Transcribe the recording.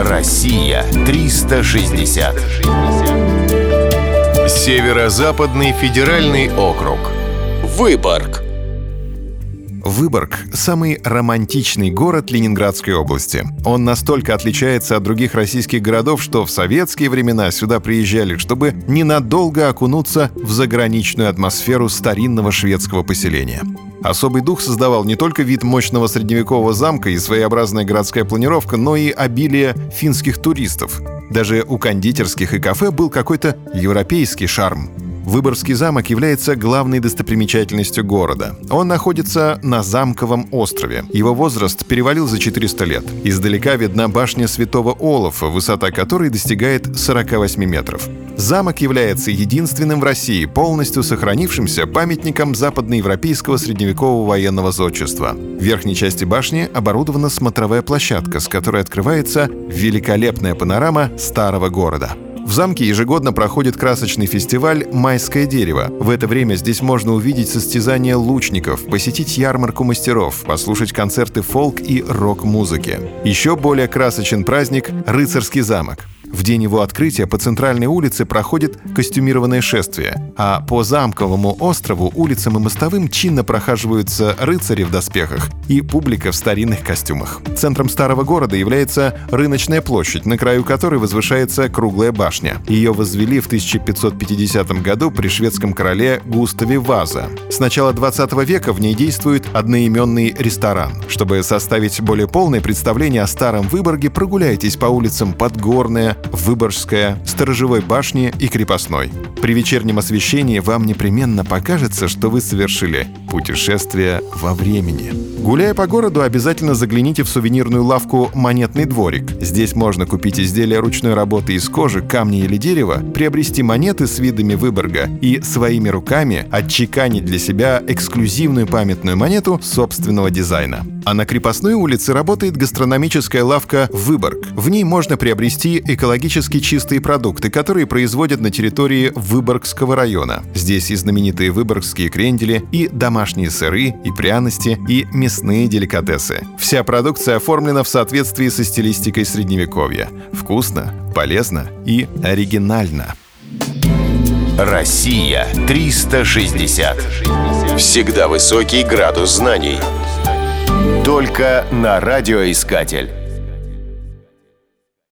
Россия 360. Северо-западный федеральный округ. Выборг. Выборг – самый романтичный город Ленинградской области. Он настолько отличается от других российских городов, что в советские времена сюда приезжали, чтобы ненадолго окунуться в заграничную атмосферу старинного шведского поселения. Особый дух создавал не только вид мощного средневекового замка и своеобразная городская планировка, но и обилие финских туристов. Даже у кондитерских и кафе был какой-то европейский шарм. Выборгский замок является главной достопримечательностью города. Он находится на замковом острове. Его возраст перевалил за 400 лет. Издалека видна башня Святого Олафа, высота которой достигает 48 метров. Замок является единственным в России полностью сохранившимся памятником западноевропейского средневекового военного зодчества. В верхней части башни оборудована смотровая площадка, с которой открывается великолепная панорама старого города. В замке ежегодно проходит красочный фестиваль «Майское дерево». В это время здесь можно увидеть состязания лучников, посетить ярмарку мастеров, послушать концерты фолк и рок-музыки. Еще более красочен праздник «Рыцарский замок». В день его открытия по центральной улице проходит костюмированное шествие, а по замковому острову, улицам и мостовым чинно прохаживаются рыцари в доспехах и публика в старинных костюмах. Центром старого города является рыночная площадь, на краю которой возвышается круглая башня. Ее возвели в 1550 году при шведском короле Густаве Ваза. С начала 20 века в ней действует одноименный ресторан. Чтобы составить более полное представление о старом Выборге, прогуляйтесь по улицам Подгорная, Выборгская, Сторожевой башни и Крепостной. При вечернем освещении вам непременно покажется, что вы совершили путешествие во времени. Гуляя по городу, обязательно загляните в сувенирную лавку «Монетный дворик». Здесь можно купить изделия ручной работы из кожи, камня или дерева, приобрести монеты с видами Выборга и своими руками отчеканить для себя эксклюзивную памятную монету собственного дизайна. А на Крепостной улице работает гастрономическая лавка «Выборг». В ней можно приобрести экологически чистые продукты, которые производят на территории Выборгского района. Здесь и знаменитые выборгские крендели, и домашние сыры, и пряности, и мясные деликатесы. Вся продукция оформлена в соответствии со стилистикой Средневековья. Вкусно, полезно и оригинально. Россия 360. Всегда высокий градус знаний. Только на радиоискатель.